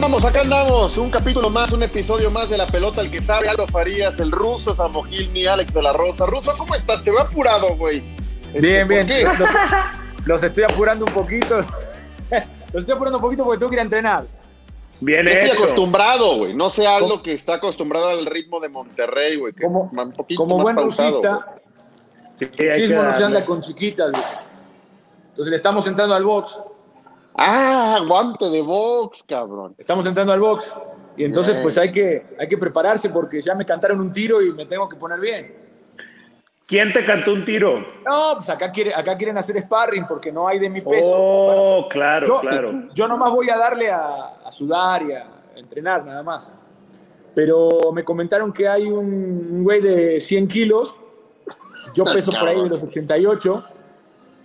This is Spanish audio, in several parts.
Andamos, acá andamos. Un capítulo más, un episodio más de La Pelota, el que sabe, Aldo Farías, el ruso, Samogil, mi Alex de la Rosa. Ruso, ¿cómo estás? Te veo apurado, güey. Este, bien, bien. Los, estoy apurando un poquito. los estoy apurando un poquito porque tengo que ir a entrenar. Bien estoy acostumbrado, güey. No sé algo que está acostumbrado al ritmo de Monterrey, güey. Como, un como buen rusista, sí, no se anda con chiquitas, güey. Entonces le estamos entrando al box Ah, guante de box, cabrón. Estamos entrando al box. Y entonces, pues hay que, hay que prepararse porque ya me cantaron un tiro y me tengo que poner bien. ¿Quién te cantó un tiro? No, pues acá, quiere, acá quieren hacer sparring porque no hay de mi peso. Oh, claro, claro. Yo nomás voy a darle a, a, sudar y a entrenar, nada más. Pero me comentaron que hay un güey de 100 kilos. Yo peso por ahí de los 88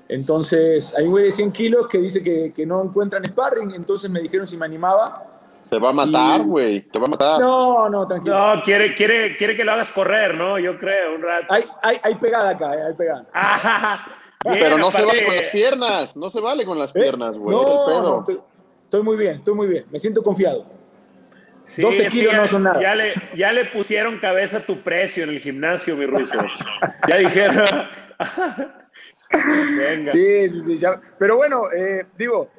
entonces, hay un güey de 100 kilos que dice que, que, no encuentran sparring, entonces me dijeron si me animaba. Te va a matar, güey, te va a matar. No, no, tranquilo. No, quiere, quiere, quiere que lo hagas correr, ¿no? Yo creo, un rato. Hay, hay, hay pegada acá, eh, hay pegada. Pero no se vale con las piernas, no se vale con las ¿Eh? piernas, güey. No, estoy, muy bien, estoy muy bien, me siento confiado. 12 kilos no son nada. Ya le, ya le pusieron cabeza a tu precio en el gimnasio, mi ruso. ya dijeron. Sí, sí, sí. Pero bueno, eh, digo,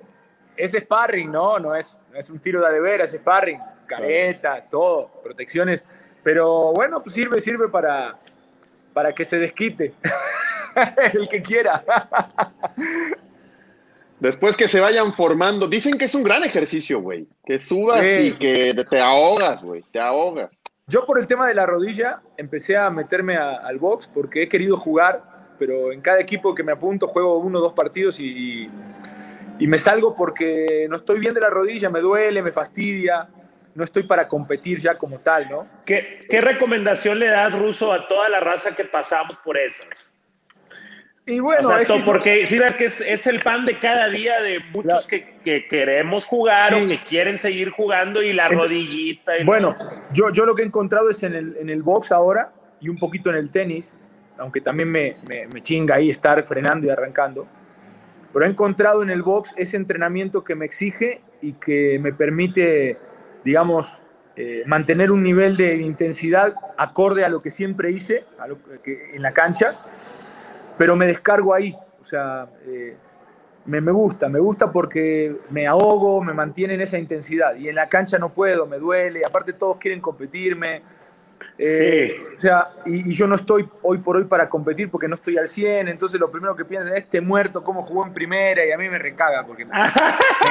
es sparring, ¿no? No es, es un tiro de adevera, es sparring. Caretas, todo, protecciones. Pero bueno, pues sirve, sirve para, para que se desquite. El que quiera. Después que se vayan formando, dicen que es un gran ejercicio, güey. Que sudas y que te ahogas, güey. Te ahogas. Yo por el tema de la rodilla empecé a meterme al box porque he querido jugar pero en cada equipo que me apunto juego uno o dos partidos y, y, me salgo porque no estoy bien de la rodilla, me duele, me fastidia, no estoy para competir ya como tal, ¿no? ¿Qué, qué recomendación le das, Ruso, a toda la raza que pasamos por esas? Y bueno, porque sí, que es, es, el pan de cada día de muchos que, que, queremos jugar o que quieren seguir jugando y la rodillita. Y bueno, yo, yo lo que he encontrado es en el, en el box ahora y un poquito en el tenis, aunque también me, me, chinga ahí estar frenando y arrancando. Pero he encontrado en el box ese entrenamiento que me exige y que me permite, digamos, eh, mantener un nivel de intensidad acorde a lo que siempre hice a lo que, en la cancha, pero me descargo ahí. O sea, eh, me, me, gusta, me gusta porque me ahogo, me mantiene en esa intensidad. Y en la cancha no puedo, me duele. Aparte todos quieren competirme, eh, o sea, y, yo no estoy hoy por hoy para competir porque no estoy al 100, entonces lo primero que piensan es este muerto, cómo jugó en primera, y a mí me recaga porque me,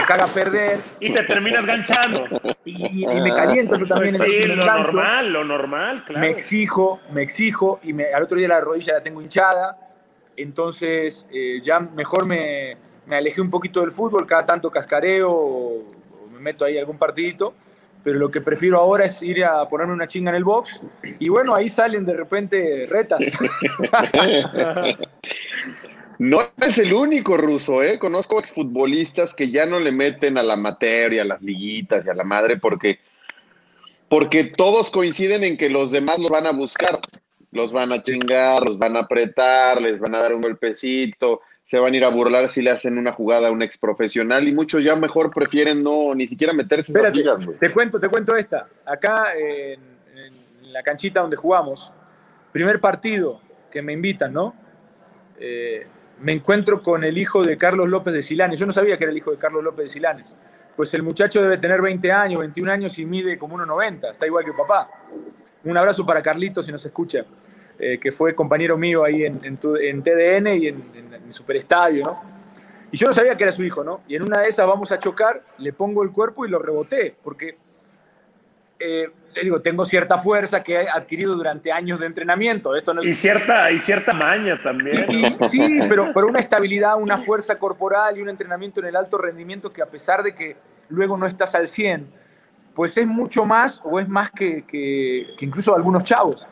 caga perder. Y te terminas ganchando. Y, me caliento yo también. Sí, lo normal, lo normal, claro. Me exijo, me exijo, y me, al otro día la rodilla la tengo hinchada, entonces eh, ya mejor me, me, alejé un poquito del fútbol, cada tanto cascareo o me meto ahí algún partidito pero lo que prefiero ahora es ir a ponerme una chinga en el box y bueno, ahí salen de repente retas. No es el único ruso, ¿eh? Conozco exfutbolistas que ya no le meten a la materia, a las liguitas y a la madre porque, porque todos coinciden en que los demás los van a buscar, los van a chingar, los van a apretar, les van a dar un golpecito, se van a ir a burlar si le hacen una jugada a un ex profesional y muchos ya mejor prefieren no ni siquiera meterse en ligas, Te cuento, te cuento esta. Acá en, la canchita donde jugamos, primer partido que me invitan, ¿no? Eh, me encuentro con el hijo de Carlos López de Silanes. Yo no sabía que era el hijo de Carlos López de Silanes. Pues el muchacho debe tener 20 años, 21 años y mide como 1,90. Está igual que papá. Un abrazo para Carlitos si nos escucha. Eh, que fue compañero mío ahí en, en, TDN y en, en, Superestadio, ¿no? Y yo no sabía que era su hijo, ¿no? Y en una de esas vamos a chocar, le pongo el cuerpo y lo reboté, porque eh, digo, tengo cierta fuerza que he adquirido durante años de entrenamiento. Esto no y, cierta, y cierta maña también. sí, pero, pero una estabilidad, una fuerza corporal y un entrenamiento en el alto rendimiento que a pesar de que luego no estás al 100, pues es mucho más o es más que, que, que incluso algunos chavos.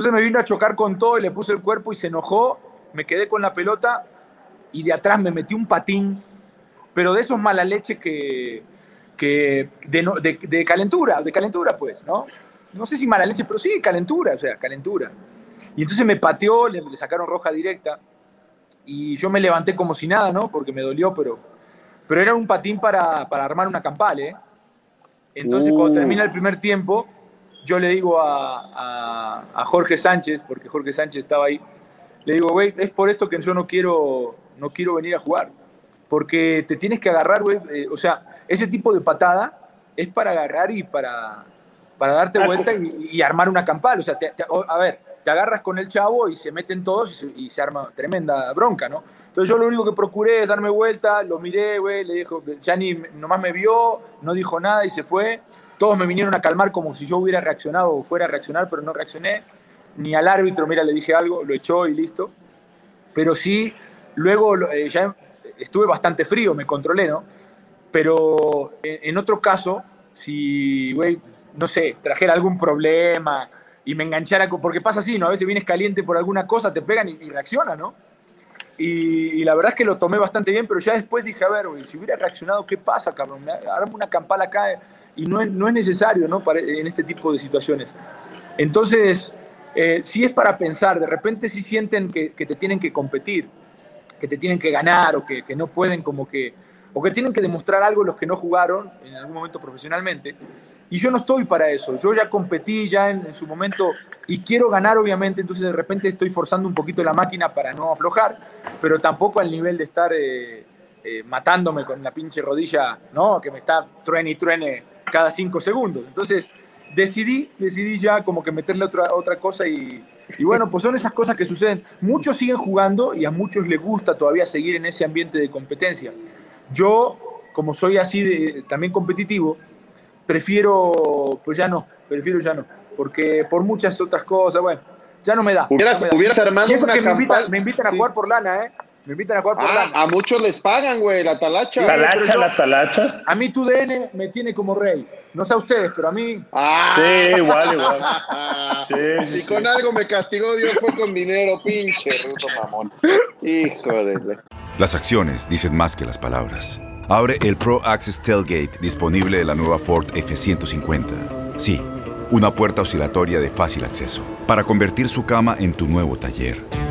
Entonces me vino a chocar con todo y le puse el cuerpo y se enojó, me quedé con la pelota y de atrás me metí un patín, pero de esos mala leche que, que de, de, calentura, de calentura pues, ¿no? No sé si mala leche, pero sí, calentura, o sea, calentura. Y entonces me pateó, le, sacaron roja directa y yo me levanté como si nada, ¿no? Porque me dolió, pero, pero era un patín para, para armar una campal, ¿eh? Entonces cuando uh. termina el primer tiempo, yo le digo a, a, Jorge Sánchez, porque Jorge Sánchez estaba ahí, le digo, güey, es por esto que yo no quiero, no quiero venir a jugar. Porque te tienes que agarrar, güey. Eh, o sea, ese tipo de patada es para agarrar y para, para darte ah, vuelta y, armar una campal. O sea, a ver, te agarras con el chavo y se meten todos y se, arma tremenda bronca, ¿no? Entonces yo lo único que procuré es darme vuelta, lo miré, güey, le dijo, ya ni nomás me vio, no dijo nada y se fue. Todos me vinieron a calmar como si yo hubiera reaccionado o fuera a reaccionar, pero no reaccioné. Ni al árbitro, mira, le dije algo, lo echó y listo. Pero sí, luego eh, ya estuve bastante frío, me controlé, ¿no? Pero en, otro caso, si, güey, no sé, trajera algún problema y me enganchara, porque pasa así, ¿no? A veces vienes caliente por alguna cosa, te pegan y, reacciona, ¿no? Y, la verdad es que lo tomé bastante bien, pero ya después dije, a ver, güey, si hubiera reaccionado, ¿qué pasa, cabrón? Ahora una campala acá y no es, no es necesario, ¿no? Para, en este tipo de situaciones. Entonces, eh, si es para pensar, de repente si sienten que, que te tienen que competir, que te tienen que ganar o que, que, no pueden como que, o que tienen que demostrar algo los que no jugaron en algún momento profesionalmente. Y yo no estoy para eso, yo ya competí ya en, su momento y quiero ganar obviamente, entonces de repente estoy forzando un poquito la máquina para no aflojar, pero tampoco al nivel de estar eh, eh, matándome con la pinche rodilla, ¿no? Que me está truene y truene cada cinco segundos. Entonces decidí, decidí ya como que meterle otra, otra cosa y, y bueno, pues son esas cosas que suceden. Muchos siguen jugando y a muchos les gusta todavía seguir en ese ambiente de competencia. Yo, como soy así de, también competitivo, prefiero, pues ya no, prefiero ya no, porque por muchas otras cosas, bueno, ya no me da. Hubieras, hubieras armado una me, invitan, me invitan a jugar por lana, ¿eh? Me invitan a jugar por ah, A muchos les pagan, güey, la talacha. Talacha, la talacha. A mí tu DN me tiene como rey. No sé a ustedes, pero a mí. Ah. Sí, igual, igual. Sí, si con algo me castigó Dios fue con dinero, pinche ruto mamón. Hijo de. Las acciones dicen más que las palabras. Abre el Pro Access Tailgate disponible de la nueva Ford F-150. Sí, una puerta oscilatoria de fácil acceso para convertir su cama en tu nuevo taller.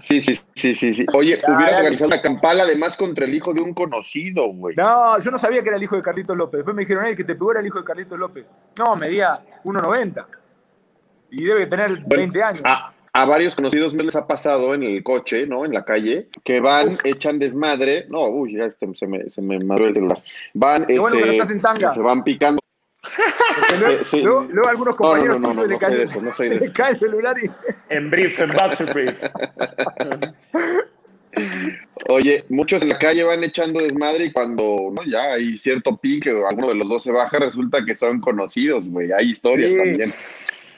Sí, sí, sí, sí, sí. Oye, hubieras organizado la campala además contra el hijo de un conocido, güey. No, yo no sabía que era el hijo de Carlitos López. Después me dijeron, el que te pegó era el hijo de Carlitos López. No, medía 1,90. Y debe tener 20 años. A, varios conocidos me les ha pasado en el coche, ¿no? En la calle, que van, echan desmadre. No, uy, ya se me, se me el celular. Van, Qué bueno que no este, estás en tanga. se van picando Luego, luego, algunos compañeros no, no, no, le, cae, de eso, no sé de le cae el celular y... En brief, en brief. Oye, muchos en la calle van echando desmadre y cuando ¿no? ya hay cierto pique o alguno de los dos se baja, resulta que son conocidos, güey. Hay historias sí. también.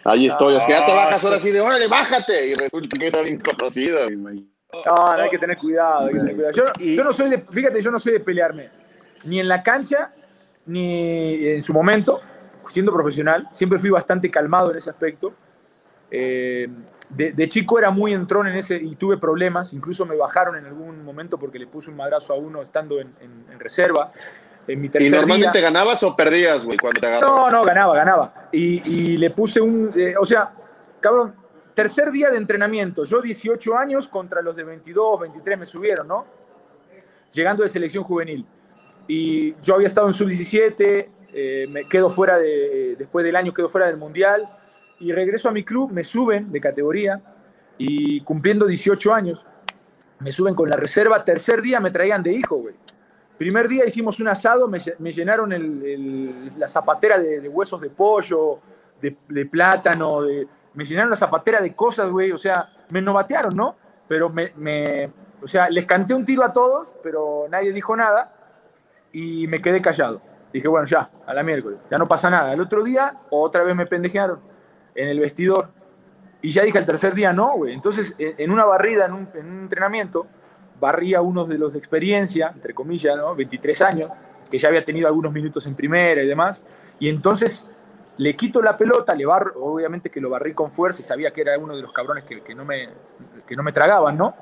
Hay historias que ya te bajas ahora así de órale, bájate, y resulta que. No, no, hay que tener cuidado. Hay que tener cuidado. Yo, yo, no soy de, fíjate, yo no soy de pelearme, ni en la cancha, ni en su momento, siendo profesional, siempre fui bastante calmado en ese aspecto. Eh, de, chico era muy entrón en ese y tuve problemas, incluso me bajaron en algún momento porque le puse un madrazo a uno estando en, reserva. En mi ¿Y normalmente ganabas o perdías, güey, cuando te No, no, ganaba, ganaba. Y, le puse un, eh, o sea, cabrón, tercer día de entrenamiento, yo 18 años contra los de 22, 23 me subieron, ¿no? Llegando de selección juvenil. Y yo había estado en sub-17, eh, me quedo fuera de, después del año quedo fuera del Mundial y regreso a mi club, me suben de categoría y cumpliendo 18 años, me suben con la reserva, tercer día me traían de hijo, güey. Primer día hicimos un asado, me, llenaron la zapatera de, huesos de pollo, de, plátano, me llenaron la zapatera de cosas, güey. O sea, me novatearon, ¿no? Pero me, o sea, les canté un tiro a todos, pero nadie dijo nada y me quedé callado. Dije, bueno, ya, a la miércoles, ya no pasa nada. El otro día, otra vez me pendejearon en el vestidor. Y ya dije el tercer día, no, güey. Entonces, en una barrida, en un, en un entrenamiento, barría uno de los de experiencia, entre comillas, ¿no? 23 años, que ya había tenido algunos minutos en primera y demás, y entonces le quito la pelota, le barro, obviamente que lo barrí con fuerza y sabía que era uno de los cabrones que, que no, me, que no me tragaban, ¿no?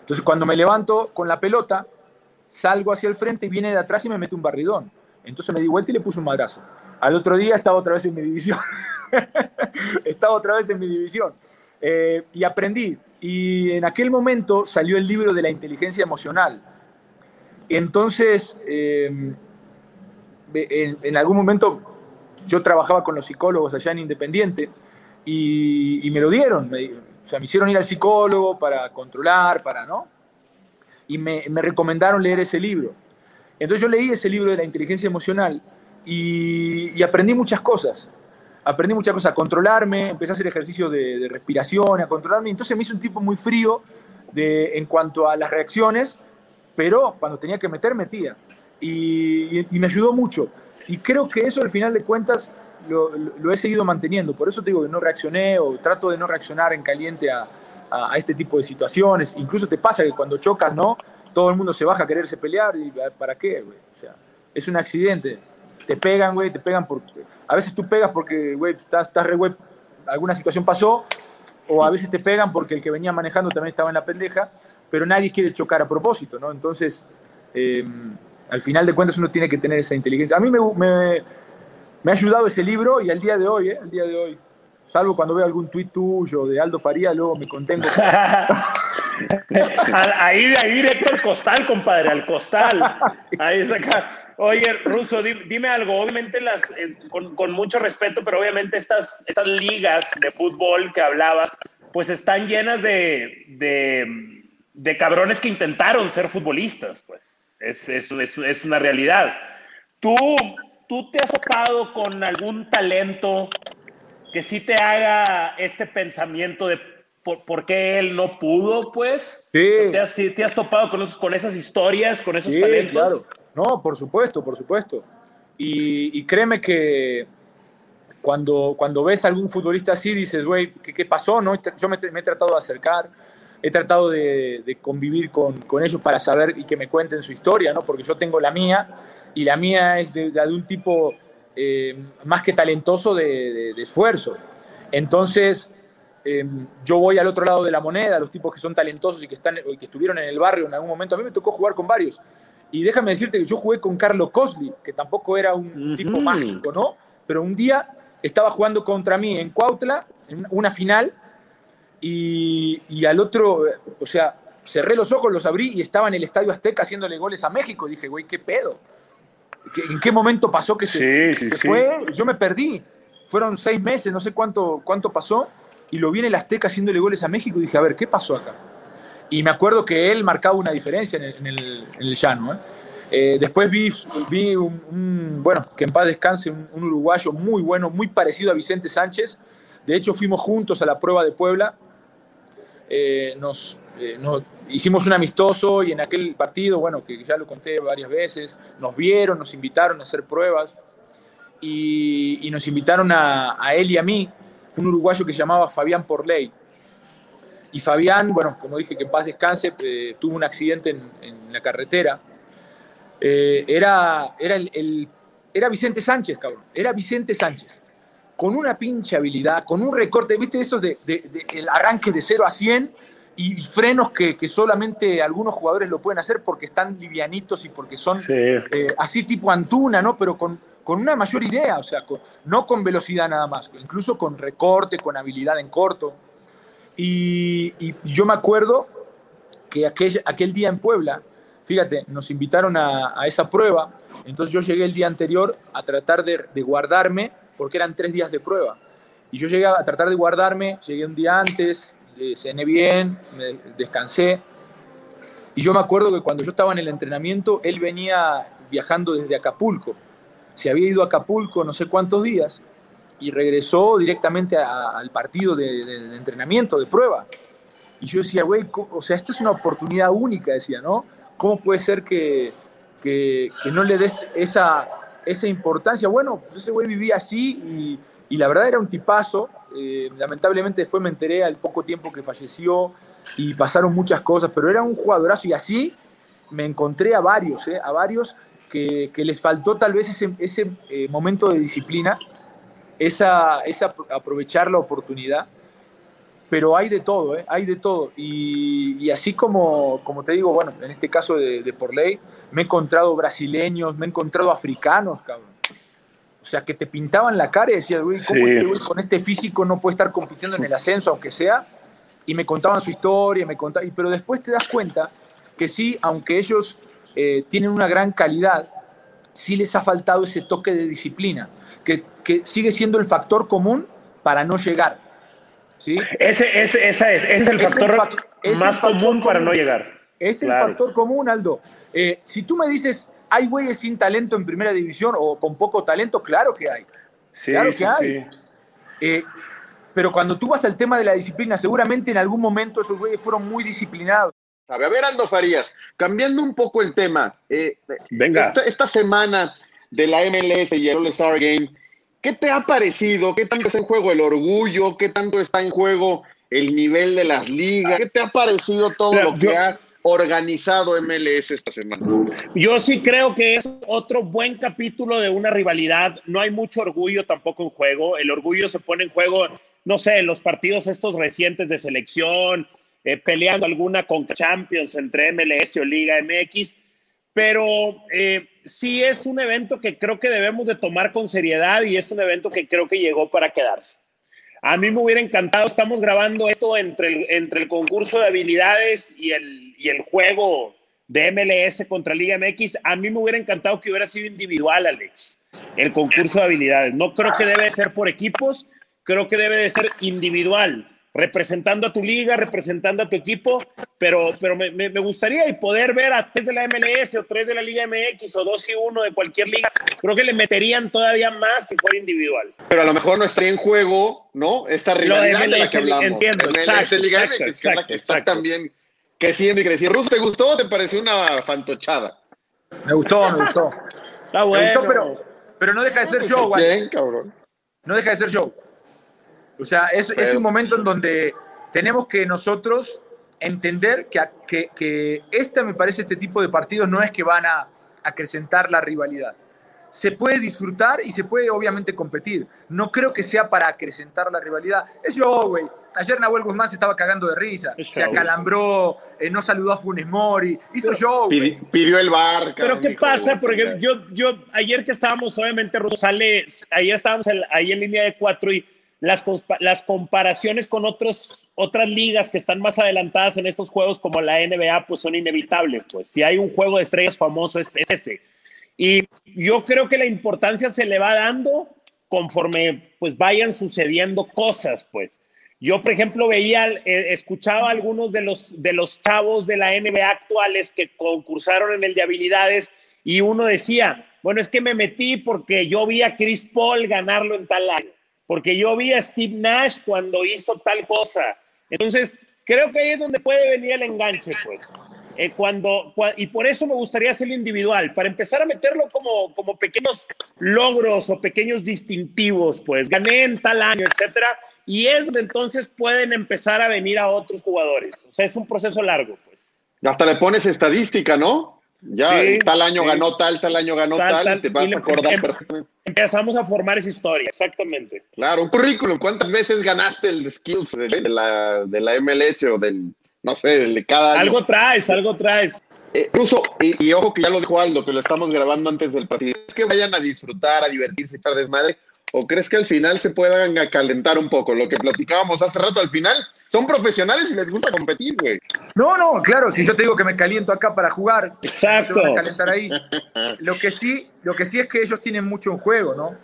Entonces cuando me levanto con la pelota, salgo hacia el frente y viene de atrás y me mete un barridón. Entonces me di vuelta y le puse un madrazo. Al otro día estaba otra vez en mi división. estaba otra vez en mi división. Eh, y aprendí. Y en aquel momento salió el libro de la inteligencia emocional. Entonces, eh, en, algún momento yo trabajaba con los psicólogos allá en Independiente y, me lo dieron. Me, o sea, me hicieron ir al psicólogo para controlar, para, ¿no? Y me, me recomendaron leer ese libro. Entonces yo leí ese libro de la inteligencia emocional y, y aprendí muchas cosas aprendí muchas cosas, a controlarme, empecé a hacer ejercicio de, respiración, a controlarme, entonces me hice un tipo muy frío de, en cuanto a las reacciones, pero cuando tenía que meter, metía. Y, me ayudó mucho. Y creo que eso al final de cuentas lo, he seguido manteniendo. Por eso te digo que no reaccioné o trato de no reaccionar en caliente a, a, este tipo de situaciones. Incluso te pasa que cuando chocas, ¿no? Todo el mundo se baja a quererse pelear y ¿para qué, güey? O sea, es un accidente te pegan, güey, te pegan porque... A veces tú pegas porque, güey, estás, estás re, güey, alguna situación pasó, o a veces te pegan porque el que venía manejando también estaba en la pendeja, pero nadie quiere chocar a propósito, ¿no? Entonces, em, al final de cuentas uno tiene que tener esa inteligencia. A mí me, me, me ha ayudado ese libro y al día de hoy, ¿eh? Al día de hoy. Salvo cuando veo algún tuit tuyo de Aldo Faría, luego me contengo. ahí, ahí directo al costal, compadre, al costal. Ahí saca. Oye, Russo, dime algo. Obviamente, las, eh, con, mucho respeto, pero obviamente estas, estas ligas de fútbol que hablabas, pues están llenas de, de, cabrones que intentaron ser futbolistas, pues. Es, es, es, una realidad. ¿Tú, ¿Tú te has topado con algún talento que sí te haga este pensamiento de por, qué él no pudo, pues? Sí. ¿Te has, te has topado con, con esas historias, con esos sí, talentos? Claro. No, por supuesto, por supuesto. Y, créeme que cuando, cuando ves a algún futbolista así, dices, güey, ¿qué, pasó? ¿no? Yo me, he tratado de acercar, he tratado de, convivir con, ellos para saber y que me cuenten su historia, ¿no? Porque yo tengo la mía y la mía es de, de un tipo eh, más que talentoso de, esfuerzo. Entonces, em, yo voy al otro lado de la moneda, los tipos que son talentosos y que, están, que estuvieron en el barrio en algún momento. A mí me tocó jugar con varios. Y déjame decirte que yo jugué con Carlos Cosli, que tampoco era un tipo mágico, ¿no? Pero un día estaba jugando contra mí en Cuautla, en una final, y, y, al otro, o sea, cerré los ojos, los abrí y estaba en el Estadio Azteca haciéndole goles a México. Dije, güey, ¿qué pedo? ¿En qué momento pasó que se, fue? Yo me perdí. Fueron seis meses, no sé cuánto, cuánto pasó, y lo vi en el Azteca haciéndole goles a México y dije, a ver, ¿qué pasó acá? Y me acuerdo que él marcaba una diferencia en el, llano. ¿eh? Eh, después vi, vi un, bueno, que en paz descanse, un, uruguayo muy bueno, muy parecido a Vicente Sánchez. De hecho, fuimos juntos a la prueba de Puebla. Eh, nos, hicimos un amistoso y en aquel partido, bueno, que ya lo conté varias veces, nos vieron, nos invitaron a hacer pruebas y, nos invitaron a, él y a mí, un uruguayo que se llamaba Fabián Porley. Y Fabián, bueno, como dije, que en paz descanse, eh, tuvo un accidente en, la carretera. Eh, era, era, el, era Vicente Sánchez, cabrón. Era Vicente Sánchez. Con una pinche habilidad, con un recorte, ¿viste? Eso de, el arranque de 0 a 100 y, frenos que, solamente algunos jugadores lo pueden hacer porque están livianitos y porque son eh, así tipo Antuna, ¿no? Pero con, con una mayor idea, o sea, no con velocidad nada más, incluso con recorte, con habilidad en corto. Y, yo me acuerdo que aquel, aquel día en Puebla, fíjate, nos invitaron a, esa prueba, entonces yo llegué el día anterior a tratar de, guardarme, porque eran tres días de prueba. Y yo llegué a tratar de guardarme, llegué un día antes, cené bien, me descansé. Y yo me acuerdo que cuando yo estaba en el entrenamiento, él venía viajando desde Acapulco. Se había ido a Acapulco no sé cuántos días y regresó directamente al partido de, entrenamiento, de prueba. Y yo decía, güey, o sea, esta es una oportunidad única, decía, ¿no? ¿Cómo puede ser que, que, no le des esa, esa importancia? Bueno, pues ese güey vivía así y, y la verdad era un tipazo. Eh, lamentablemente después me enteré al poco tiempo que falleció y pasaron muchas cosas, pero era un jugadorazo y así me encontré a varios, ¿eh? a varios que, que, les faltó tal vez ese, ese eh, momento de disciplina, esa, esa aprovechar la oportunidad pero hay de todo, ¿eh? hay de todo. Y, así como, como te digo, bueno, en este caso de, de, por ley, me he encontrado brasileños, me he encontrado africanos, cabrón. O sea, que te pintaban la cara y decías, güey, ¿cómo este con este físico no puede estar compitiendo en el ascenso, aunque sea? Y me contaban su historia, me contaban, pero después te das cuenta que sí, aunque ellos eh, tienen una gran calidad, sí les ha faltado ese toque de disciplina, que, que sigue siendo el factor común para no llegar. ¿sí? Ese, ese, esa es, ese es el factor más común para no llegar. Es el factor común, Aldo. Eh, si tú me dices, ¿hay güeyes sin talento en primera división o con poco talento? Claro que hay. claro que hay. Eh, pero cuando tú vas al tema de la disciplina, seguramente en algún momento esos güeyes fueron muy disciplinados. A ver, Aldo Farías, cambiando un poco el tema. Eh, Venga. Esta, esta, semana de la MLS y el All-Star Game, ¿Qué te ha parecido? ¿Qué tanto está en juego el orgullo? ¿Qué tanto está en juego el nivel de las ligas? ¿Qué te ha parecido todo lo que ha organizado MLS esta semana? Yo sí creo que es otro buen capítulo de una rivalidad. No hay mucho orgullo tampoco en juego. El orgullo se pone en juego, no sé, en los partidos estos recientes de selección, eh, peleando alguna con Champions entre MLS o Liga MX pero eh, sí es un evento que creo que debemos de tomar con seriedad y es un evento que creo que llegó para quedarse. A mí me hubiera encantado, estamos grabando esto entre el, entre el concurso de habilidades y el, y el juego de MLS contra Liga MX, a mí me hubiera encantado que hubiera sido individual, Alex, el concurso de habilidades. No creo que debe ser por equipos, creo que debe de ser individual representando a tu liga, representando a tu equipo, pero, pero me, me, gustaría y poder ver a tres de la MLS o tres de la Liga MX o dos y uno de cualquier liga, creo que le meterían todavía más si fuera individual. Pero a lo mejor no estaría en juego, ¿no? Esta rivalidad de, la que hablamos. Entiendo, MLS, exacto, Liga exacto, MX, exacto, que está también creciendo y creciendo. Ruth, ¿te gustó o te pareció una fantochada? Me gustó, me gustó. Está bueno. Me gustó, pero, pero no deja de ser show, güey. Bien, cabrón. No deja de ser show. O sea, es, es un momento en donde tenemos que nosotros entender que, que, que, este, me parece, este tipo de partidos no es que van a acrecentar la rivalidad. Se puede disfrutar y se puede obviamente competir. No creo que sea para acrecentar la rivalidad. Es yo, güey. Ayer Nahuel Guzmán se estaba cagando de risa. se acalambró, eh, no saludó a Funes Mori. Hizo show. Pidió, el bar. Pero ¿qué pasa? Porque yo, yo, ayer que estábamos, obviamente, Rosales, ayer estábamos ahí en línea de cuatro y las, las comparaciones con otros, otras ligas que están más adelantadas en estos juegos como la NBA, pues son inevitables. Pues si hay un juego de estrellas famoso es, ese. Y yo creo que la importancia se le va dando conforme pues vayan sucediendo cosas, pues. Yo, por ejemplo, veía, eh, escuchaba a algunos de los, de los chavos de la NBA actuales que concursaron en el de habilidades y uno decía, bueno, es que me metí porque yo vi a Chris Paul ganarlo en tal año porque yo vi a Steve Nash cuando hizo tal cosa. Entonces, creo que ahí es donde puede venir el enganche, pues. Eh, cuando, y por eso me gustaría hacerlo individual, para empezar a meterlo como, como pequeños logros o pequeños distintivos, pues gané en tal año, etcétera, y es donde entonces pueden empezar a venir a otros jugadores. O sea, es un proceso largo, pues. Hasta le pones estadística, ¿no? Ya, tal año ganó tal, tal año ganó tal, te vas a acordar em, Empezamos a formar esa historia, exactamente. Claro, un currículum. ¿Cuántas veces ganaste el skills de, la, de la MLS o del, no sé, de cada año? Algo traes, algo traes. Eh, Ruso, y, ojo que ya lo dijo Aldo, que lo estamos grabando antes del partido. ¿Es que vayan a disfrutar, a divertirse, a desmadre? ¿O crees que al final se puedan calentar un poco? Lo que platicábamos hace rato, al final son profesionales y les gusta competir, güey. No, no, claro, si yo te digo que me caliento acá para jugar, Exacto. calentar ahí. Lo que sí, lo que sí es que ellos tienen mucho en juego, ¿no?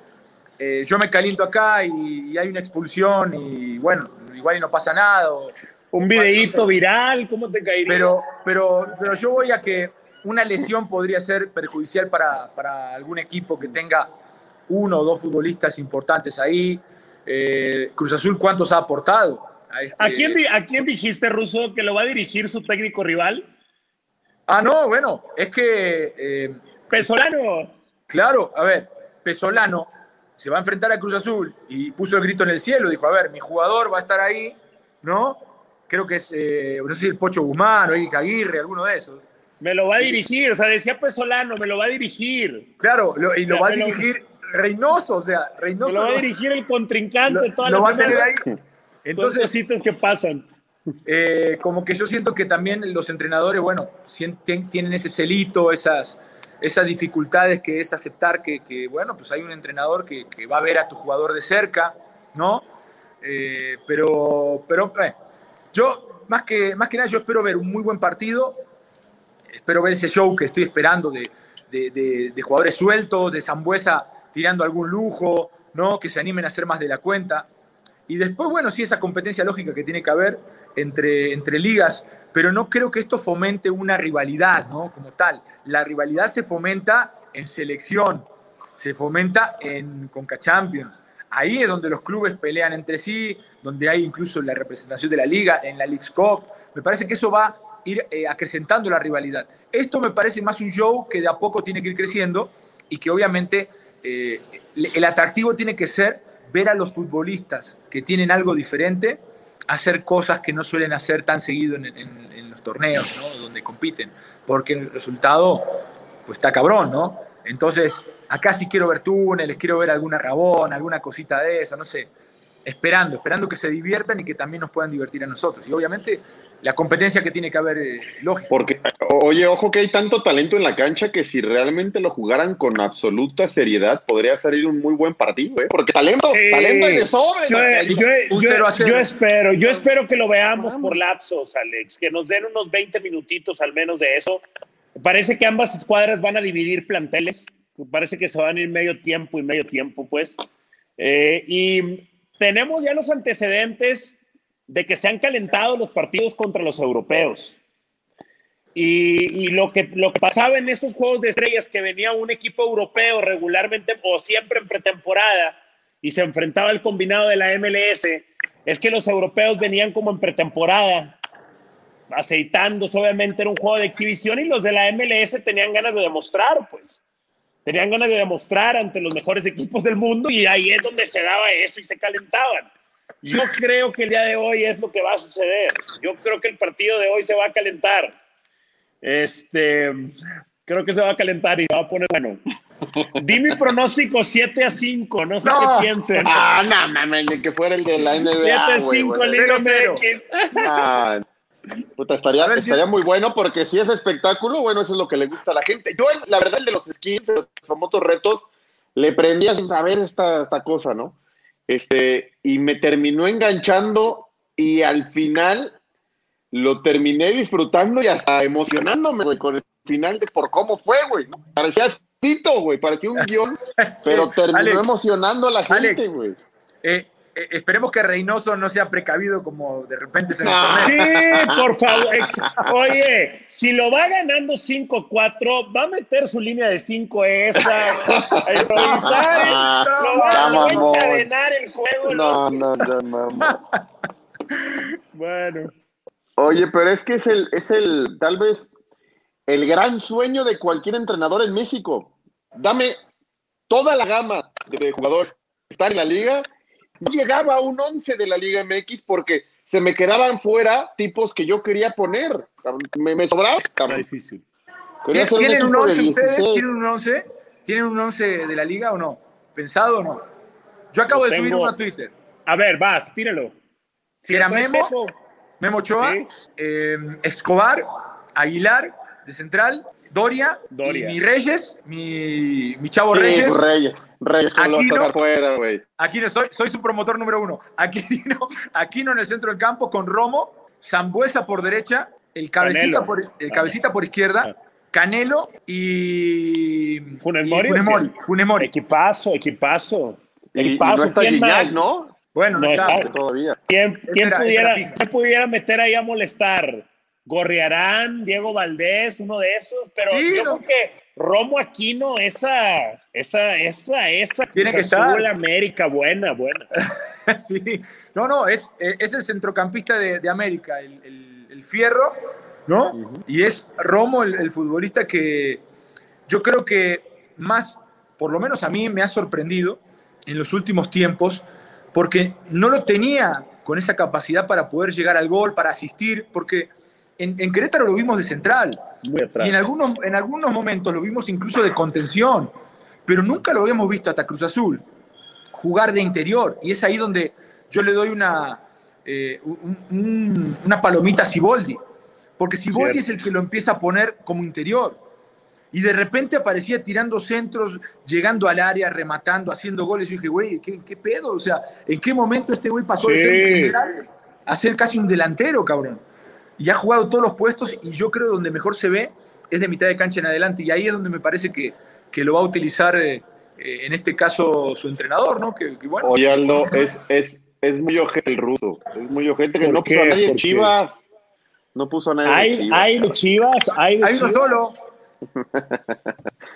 Eh, yo me caliento acá y, hay una expulsión y bueno, igual y no pasa nada. Un videíto viral, ¿cómo te caería? Pero, pero, pero yo voy a que una lesión podría ser perjudicial para, para algún equipo que tenga uno o dos futbolistas importantes ahí. Eh, Cruz Azul, ¿cuántos ha aportado? A, este... ¿A, quién, ¿A quién dijiste, Russo, que lo va a dirigir su técnico rival? Ah, no, bueno, es que... Eh, Pesolano. Claro, a ver, Pesolano se va a enfrentar a Cruz Azul y puso el grito en el cielo, dijo, a ver, mi jugador va a estar ahí, ¿no? Creo que es, eh, no sé si el Pocho Guzmán o Eric Aguirre, alguno de esos. Me lo va a dirigir, o sea, decía Pesolano, me lo va a dirigir. Claro, y lo va a dirigir Reynoso, o sea, Reynoso. Me lo va a dirigir el contrincante lo, toda lo va a tener ahí. Entonces, Son que pasan. Eh, como que yo siento que también los entrenadores, bueno, tienen ese celito, esas, esas dificultades que es aceptar que, bueno, pues hay un entrenador que, va a ver a tu jugador de cerca, ¿no? Eh, pero, pero eh, yo, más que, más que nada, yo espero ver un muy buen partido, espero ver ese show que estoy esperando de, de, jugadores sueltos, de Zambuesa tirando algún lujo, ¿no? Que se animen a hacer más de la cuenta. Y después, bueno, sí, esa competencia lógica que tiene que haber entre, entre ligas, pero no creo que esto fomente una rivalidad, ¿no? Como tal. La rivalidad se fomenta en selección, se fomenta en Conca Champions. Ahí es donde los clubes pelean entre sí, donde hay incluso la representación de la liga, en la League's Cup. Me parece que eso va a ir eh, acrecentando la rivalidad. Esto me parece más un show que de a poco tiene que ir creciendo y que obviamente eh, el atractivo tiene que ser ver a los futbolistas que tienen algo diferente hacer cosas que no suelen hacer tan seguido en, los torneos, Donde compiten, porque el resultado, pues está cabrón, ¿no? Entonces, acá sí quiero ver túneles, quiero ver alguna rabón, alguna cosita de eso, no sé, esperando, esperando que se diviertan y que también nos puedan divertir a nosotros. Y obviamente la competencia que tiene que haber, eh, lógico. Porque, oye, ojo que hay tanto talento en la cancha que si realmente lo jugaran con absoluta seriedad, podría salir un muy buen partido, ¿eh? Porque talento, talento hay de sobre. Yo, espero, yo espero que lo veamos por lapsos, Alex, que nos den unos 20 minutitos al menos de eso. Parece que ambas escuadras van a dividir planteles. Parece que se van a ir medio tiempo y medio tiempo, pues. Eh, y tenemos ya los antecedentes de que se han calentado los partidos contra los europeos. Y, lo, que, lo que pasaba en estos Juegos de Estrellas, que venía un equipo europeo regularmente o siempre en pretemporada y se enfrentaba al combinado de la MLS, es que los europeos venían como en pretemporada, aceitándose, obviamente era un juego de exhibición y los de la MLS tenían ganas de demostrar, pues. Tenían ganas de demostrar ante los mejores equipos del mundo y ahí es donde se daba eso y se calentaban. Yo creo que el día de hoy es lo que va a suceder. Yo creo que el partido de hoy se va a calentar. Este, creo que se va a calentar y va a poner bueno. Di mi pronóstico 7 a 5, no sé qué piensen. Ah, no, mames, no, que fuera el de la NBA. 7 a 5 Liga MX. Puta, estaría, estaría muy bueno porque si es espectáculo, bueno, eso es lo que le gusta a la gente. Yo, la verdad, el de los skins, los famosos retos, le prendía sin saber esta, esta cosa, ¿no? Este, y me terminó enganchando y al final lo terminé disfrutando y hasta emocionándome, güey, con el final de por cómo fue, güey. Parecía escrito, güey, parecía un guion, pero terminó emocionando a la gente, güey. Eh, esperemos que Reynoso no sea precavido como de repente se nos Sí, por favor. Oye, si lo va ganando 5-4, va a meter su línea de 5 esa, a improvisar, lo va a encadenar el juego. No, no, no, no. Bueno. Oye, pero es que es el, es el, tal vez, el gran sueño de cualquier entrenador en México. Dame toda la gama de jugadores que están en la liga llegaba a un 11 de la Liga MX porque se me quedaban fuera tipos que yo quería poner. Me, me sobraba. Difícil. ¿Tienen un 11 ustedes? ¿Tienen un 11? ¿Tienen un 11 de la liga o no? ¿Pensado o no? Yo acabo de subir uno a Twitter. A ver, vas, tíralo. Si era Memo, Memo Ochoa, eh, Escobar, Aguilar, de central, Doria, Y mi Reyes, mi, mi chavo Reyes. Reyes. Reyes con aquí no, afuera, güey. Aquí no soy, soy su promotor número uno. Aquí no, aquí no en el centro del campo con Romo, Zambuesa por derecha, el cabecita, por, el cabecita por izquierda, ah. Canelo y Funemori. Y Funemori, Funemori. Equipazo, equipazo. Equipazo. Y no está Gignac, ¿no? Bueno, no, está, todavía. ¿Quién, pudiera, pudiera meter ahí a molestar? Gorriarán, Diego Valdés, uno de esos, pero yo creo que Romo Aquino, esa, esa, esa, esa tiene que estar. América, buena, buena. sí, no, no, es, es el centrocampista de, América, el, fierro, ¿no? Y es Romo el, futbolista que yo creo que más, por lo menos a mí me ha sorprendido en los últimos tiempos, porque no lo tenía con esa capacidad para poder llegar al gol, para asistir, porque en, en Querétaro lo vimos de central. Y en algunos, en algunos momentos lo vimos incluso de contención, pero nunca lo habíamos visto hasta Cruz Azul jugar de interior. Y es ahí donde yo le doy una, eh, una palomita a Siboldi, porque Siboldi es el que lo empieza a poner como interior. Y de repente aparecía tirando centros, llegando al área, rematando, haciendo goles. Y dije, güey, ¿qué, pedo? O sea, ¿en qué momento este güey pasó de ser a ser casi un delantero, cabrón? Y ha jugado todos los puestos y yo creo donde mejor se ve es de mitad de cancha en adelante y ahí es donde me parece que, que lo va a utilizar eh, eh, en este caso su entrenador, ¿no? Que, bueno, Oye, Aldo, es, es, es muy ojete el ruso, es muy ojete que no puso a nadie en Chivas. No puso a nadie hay, en Chivas. Hay de Chivas, hay de Hay uno solo.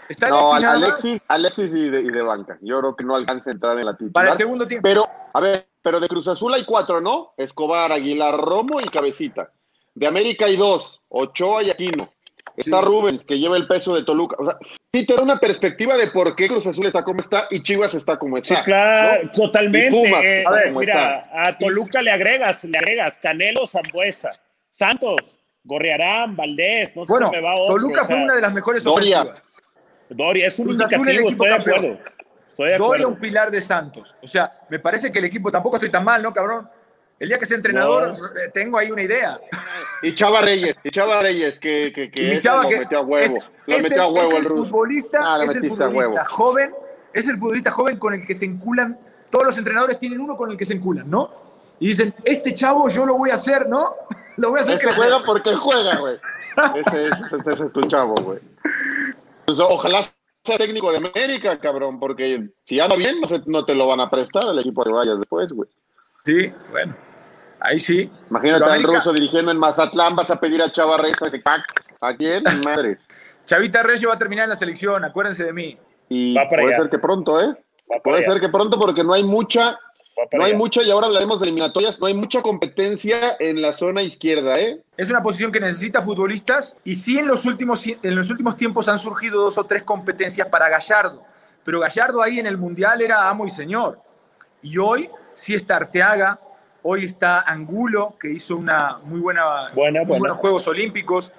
Está no, Alexis, Alexis y de, y de, banca. Yo creo que no alcanza a entrar en la titular. Para el segundo tiempo. Pero, a ver, pero de Cruz Azul hay cuatro, ¿no? Escobar, Aguilar, Romo y Cabecita. De América hay dos, Ochoa y Aquino. Está Rubens, que lleva el peso de Toluca. O sea, sí te da una perspectiva de por qué Cruz Azul está como está y Chivas está como está. Sí, claro, totalmente. Eh, a ver, mira, a Toluca le agregas, le agregas Canelo, Zambuesa, Santos, Gorriarán, Valdés, no sé bueno, me va otro, Toluca fue una de las mejores Doria. Doria, es un Cruz Azul el estoy de acuerdo. Doria un pilar de Santos. O sea, me parece que el equipo tampoco estoy tan mal, ¿no, cabrón? El día que sea entrenador, tengo ahí una idea. Y Chava Reyes, y Chava Reyes, que, que, que, lo metió a huevo. lo metió a huevo el, ruso. Futbolista, ah, es el futbolista joven, es el futbolista joven con el que se enculan. Todos los entrenadores tienen uno con el que se enculan, ¿no? Y dicen, este chavo yo lo voy a hacer, ¿no? Lo voy a hacer este juega porque juega, güey. Ese, ese, ese, es tu chavo, güey. Pues, ojalá sea técnico de América, cabrón, porque si anda bien, no, no te lo van a prestar al equipo que vayas después, güey. Sí, bueno. Ahí sí. Imagínate al ruso dirigiendo en Mazatlán, vas a pedir a Chava Reyes ¿A quién? Madres. Chavita Reyes va a terminar en la selección, acuérdense de mí. Y puede ser que pronto, ¿eh? Puede ser que pronto porque no hay mucha, no hay mucha, y ahora hablaremos de eliminatorias, no hay mucha competencia en la zona izquierda, ¿eh? Es una posición que necesita futbolistas y sí en los últimos, en los últimos tiempos han surgido dos o tres competencias para Gallardo, pero Gallardo ahí en el Mundial era amo y señor. Y hoy sí está Arteaga, Hoy está Angulo, que hizo una muy buena, buenos Juegos Olímpicos.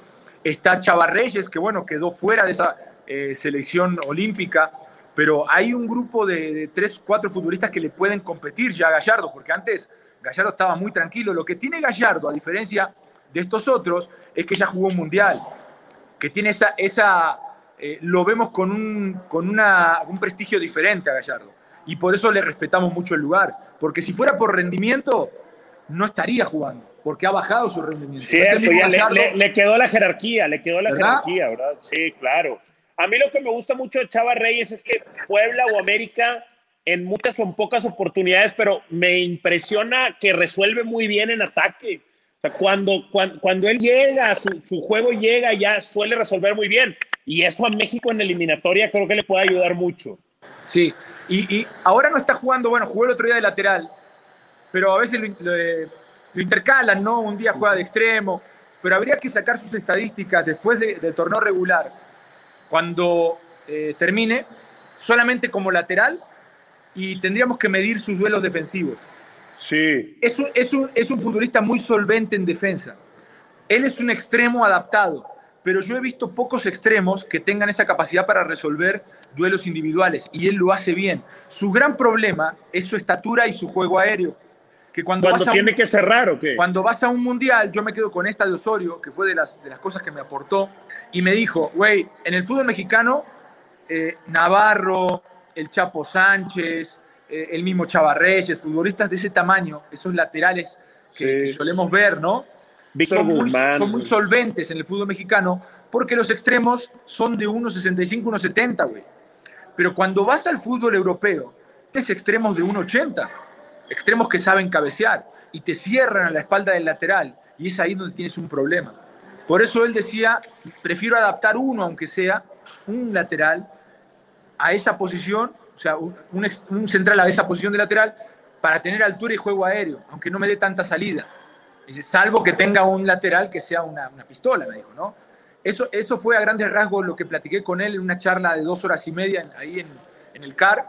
Está Chavarreyes, que bueno, quedó fuera de esa eh, selección olímpica. Pero hay un grupo de, tres, cuatro futbolistas que le pueden competir ya a Gallardo, porque antes Gallardo estaba muy tranquilo. Lo que tiene Gallardo, a diferencia de estos otros, es que ya jugó un mundial, que tiene esa, esa eh, lo vemos con, un, con una, un prestigio diferente a Gallardo y por eso le respetamos mucho el lugar. Porque si fuera por rendimiento, no estaría jugando, porque ha bajado su rendimiento. Cierto, le, quedó la jerarquía, le quedó la jerarquía, ¿verdad? Sí, claro. A mí lo que me gusta mucho de Chava Reyes es que Puebla o América en muchas son pocas oportunidades, pero me impresiona que resuelve muy bien en ataque. O sea, cuando, cuando, él llega, su, su, juego llega, ya suele resolver muy bien. Y eso a México en eliminatoria creo que le puede ayudar mucho. Sí, y, ahora no está jugando, bueno, jugó el otro día de lateral, pero a veces lo, intercalan, ¿no? Un día juega de extremo, pero habría que sacar sus estadísticas después del torneo regular, cuando eh, termine, solamente como lateral y tendríamos que medir sus duelos defensivos. Sí. Es es un, es un futbolista muy solvente en defensa. Él es un extremo adaptado pero yo he visto pocos extremos que tengan esa capacidad para resolver duelos individuales y él lo hace bien. Su gran problema es su estatura y su juego aéreo. Que cuando, tiene que cerrar o qué? Cuando vas a un mundial, yo me quedo con esta de Osorio, que fue de las, de las cosas que me aportó, y me dijo, güey, en el fútbol mexicano, eh, Navarro, el Chapo Sánchez, eh, el mismo Chavarreyes, futbolistas de ese tamaño, esos laterales que solemos ver, ¿no? Son, muy, solventes en el fútbol mexicano porque los extremos son de 1,65, 1,70, güey. Pero cuando vas al fútbol europeo, tienes extremos de 1,80. extremos que saben cabecear y te cierran a la espalda del lateral y es ahí donde tienes un problema. Por eso él decía, prefiero adaptar uno, aunque sea un lateral, a esa posición, o sea, un, central a esa posición de lateral, para tener altura y juego aéreo, aunque no me dé tanta salida. Dice, salvo que tenga un lateral que sea una, pistola, me dijo, ¿no? Eso, eso fue a grandes rasgos lo que platiqué con él en una charla de dos horas y media ahí en, el CAR.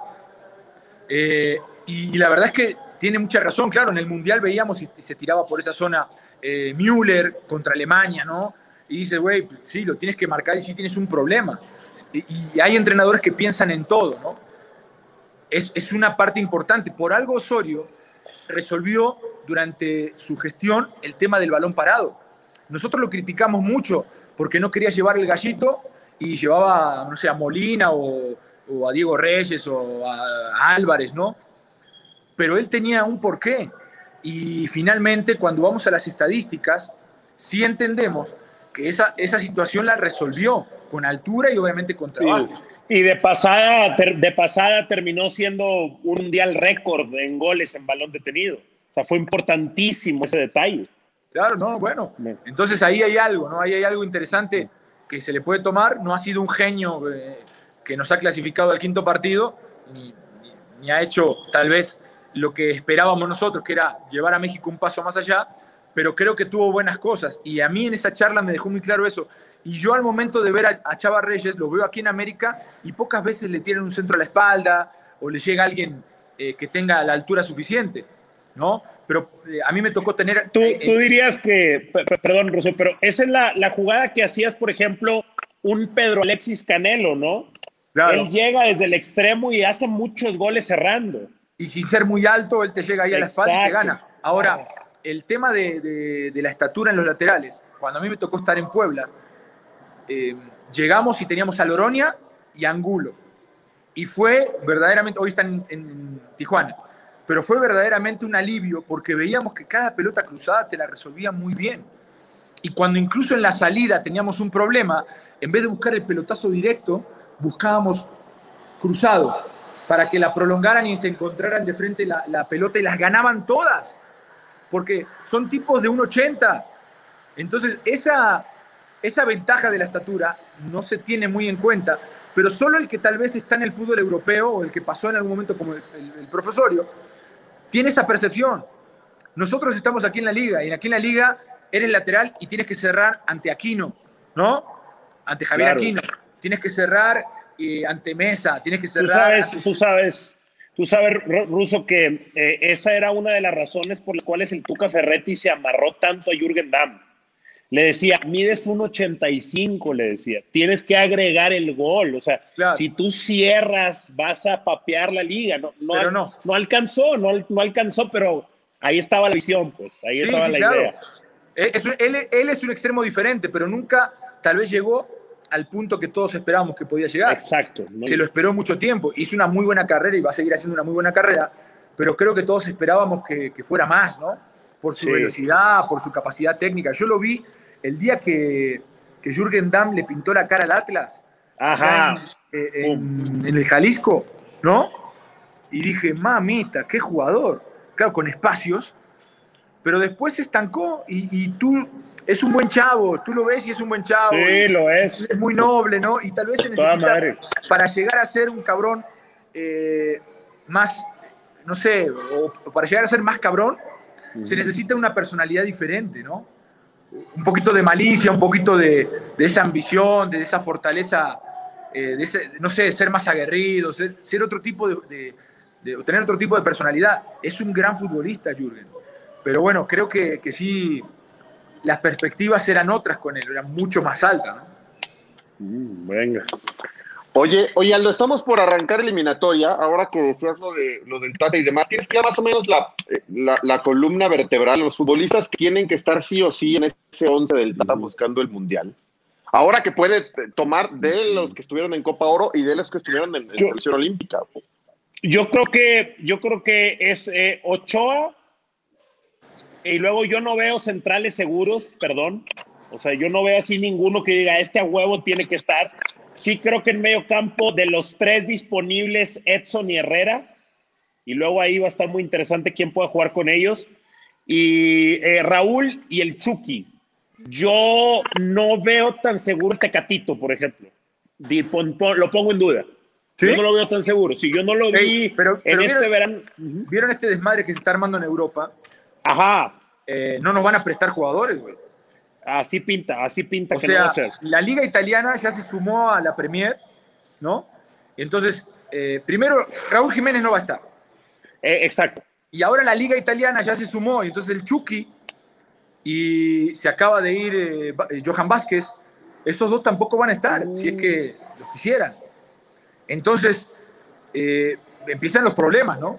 Eh, y, la verdad es que tiene mucha razón, claro, en el Mundial veíamos y, se tiraba por esa zona eh, Müller contra Alemania, ¿no? Y dice, güey, pues sí, lo tienes que marcar y sí tienes un problema. Y, hay entrenadores que piensan en todo, ¿no? Es, es una parte importante. Por algo Osorio resolvió durante su gestión el tema del balón parado. Nosotros lo criticamos mucho porque no quería llevar el gallito y llevaba, no sé, a Molina o, o a Diego Reyes o a Álvarez, ¿no? Pero él tenía un porqué. Y finalmente, cuando vamos a las estadísticas, sí entendemos que esa, esa situación la resolvió con altura y obviamente con trabajo. Y de pasada, de pasada terminó siendo un mundial récord en goles en balón detenido. O sea, fue importantísimo ese detalle. Claro, no, bueno. Entonces ahí hay algo, ¿no? Ahí hay algo interesante que se le puede tomar. No ha sido un genio eh, que nos ha clasificado al quinto partido, ni, ni ha hecho tal vez lo que esperábamos nosotros, que era llevar a México un paso más allá, pero creo que tuvo buenas cosas. Y a mí en esa charla me dejó muy claro eso. Y yo al momento de ver a, Chava Reyes, lo veo aquí en América y pocas veces le tienen un centro a la espalda o le llega alguien eh, que tenga la altura suficiente, ¿no? Pero eh, a mí me tocó tener... Tú, eh, tú dirías que, perdón, Rosso, pero esa es la, la, jugada que hacías, por ejemplo, un Pedro Alexis Canelo, ¿no? Claro. Él llega desde el extremo y hace muchos goles cerrando y sin ser muy alto, él te llega ahí a la espalda y te gana. Ahora, el tema de, la estatura en los laterales, cuando a mí me tocó estar en Puebla, eh, llegamos y teníamos a Loronia y Angulo. Y fue verdaderamente, hoy están en, Tijuana, pero fue verdaderamente un alivio porque veíamos que cada pelota cruzada te la resolvía muy bien. Y cuando incluso en la salida teníamos un problema, en vez de buscar el pelotazo directo, buscábamos cruzado para que la prolongaran y se encontraran de frente la, pelota y las ganaban todas, porque son tipos de 1,80. Entonces, esa, esa ventaja de la estatura no se tiene muy en cuenta, pero solo el que tal vez está en el fútbol europeo o el que pasó en algún momento como el, profesorio, tiene esa percepción. Nosotros estamos aquí en la liga y aquí en la liga eres lateral y tienes que cerrar ante Aquino, ¿no? Ante Javier Aquino. Tienes que cerrar ante Mesa, tienes que cerrar. Tú sabes, tú sabes, Ruso, que eh, esa era una de las razones por las cuales el Tuca Ferretti se amarró tanto a Jürgen Damm. Le decía, mides un 85, le decía, tienes que agregar el gol. O sea, si tú cierras, vas a papear la liga. No, no, no. no alcanzó, no, no, alcanzó, pero ahí estaba la visión, pues, ahí estaba la idea. Eh, él, él es un extremo diferente, pero nunca tal vez llegó al punto que todos esperábamos que podía llegar. Exacto. Se lo esperó mucho tiempo. Hizo una muy buena carrera y va a seguir haciendo una muy buena carrera, pero creo que todos esperábamos que, fuera más, ¿no? Por su velocidad, por su capacidad técnica. Yo lo vi el día que, que Jürgen Damm le pintó la cara al Atlas. Ajá. Eh, en, el Jalisco, ¿no? Y dije, mamita, qué jugador. Claro, con espacios, pero después se estancó y, y tú es un buen chavo, tú lo ves y es un buen chavo. Sí, lo es. Es muy noble, ¿no? Y tal vez se necesita, para llegar a ser un cabrón eh, más, no sé, o, para llegar a ser más cabrón, se necesita una personalidad diferente, ¿no? Un poquito de malicia, un poquito de, esa ambición, de esa fortaleza, eh, de ese, no sé, ser más aguerrido, ser, otro tipo de, tener otro tipo de personalidad. Es un gran futbolista, Jürgen. Pero bueno, creo que, que sí las perspectivas eran otras con él, eran mucho más altas. Mm, venga. Oye, oye, Aldo, estamos por arrancar eliminatoria, ahora que decías lo, de, lo del Tata y demás, tienes que más o menos la, la, columna vertebral, los futbolistas tienen que estar sí o sí en ese 11 del Tata buscando el Mundial. Ahora que puede tomar de los que estuvieron en Copa Oro y de los que estuvieron en, selección olímpica. Yo creo que, yo creo que es eh, Ochoa, y luego yo no veo centrales seguros, perdón. O sea, yo no veo así ninguno que diga, este a huevo tiene que estar. Sí creo que en medio campo, de los tres disponibles, Edson y Herrera. y luego ahí va a estar muy interesante quién pueda jugar con ellos. Y eh, Raúl y el Chucky. Yo no veo tan seguro Tecatito, por ejemplo. lo pongo en duda. Yo no lo veo tan seguro. Si yo no lo vi pero, en este verano. ¿Vieron este desmadre que se está armando en Europa? Ajá. Eh, no nos van a prestar jugadores, güey. Así pinta, así pinta o sea, La liga italiana ya se sumó a la Premier, ¿no? Entonces, eh, primero, Raúl Jiménez no va a estar. Eh, exacto. Y ahora la liga italiana ya se sumó, y entonces el Chucky y se acaba de ir Johan Vázquez, esos dos tampoco van a estar, si es que los quisieran. Entonces, empiezan los problemas, ¿no?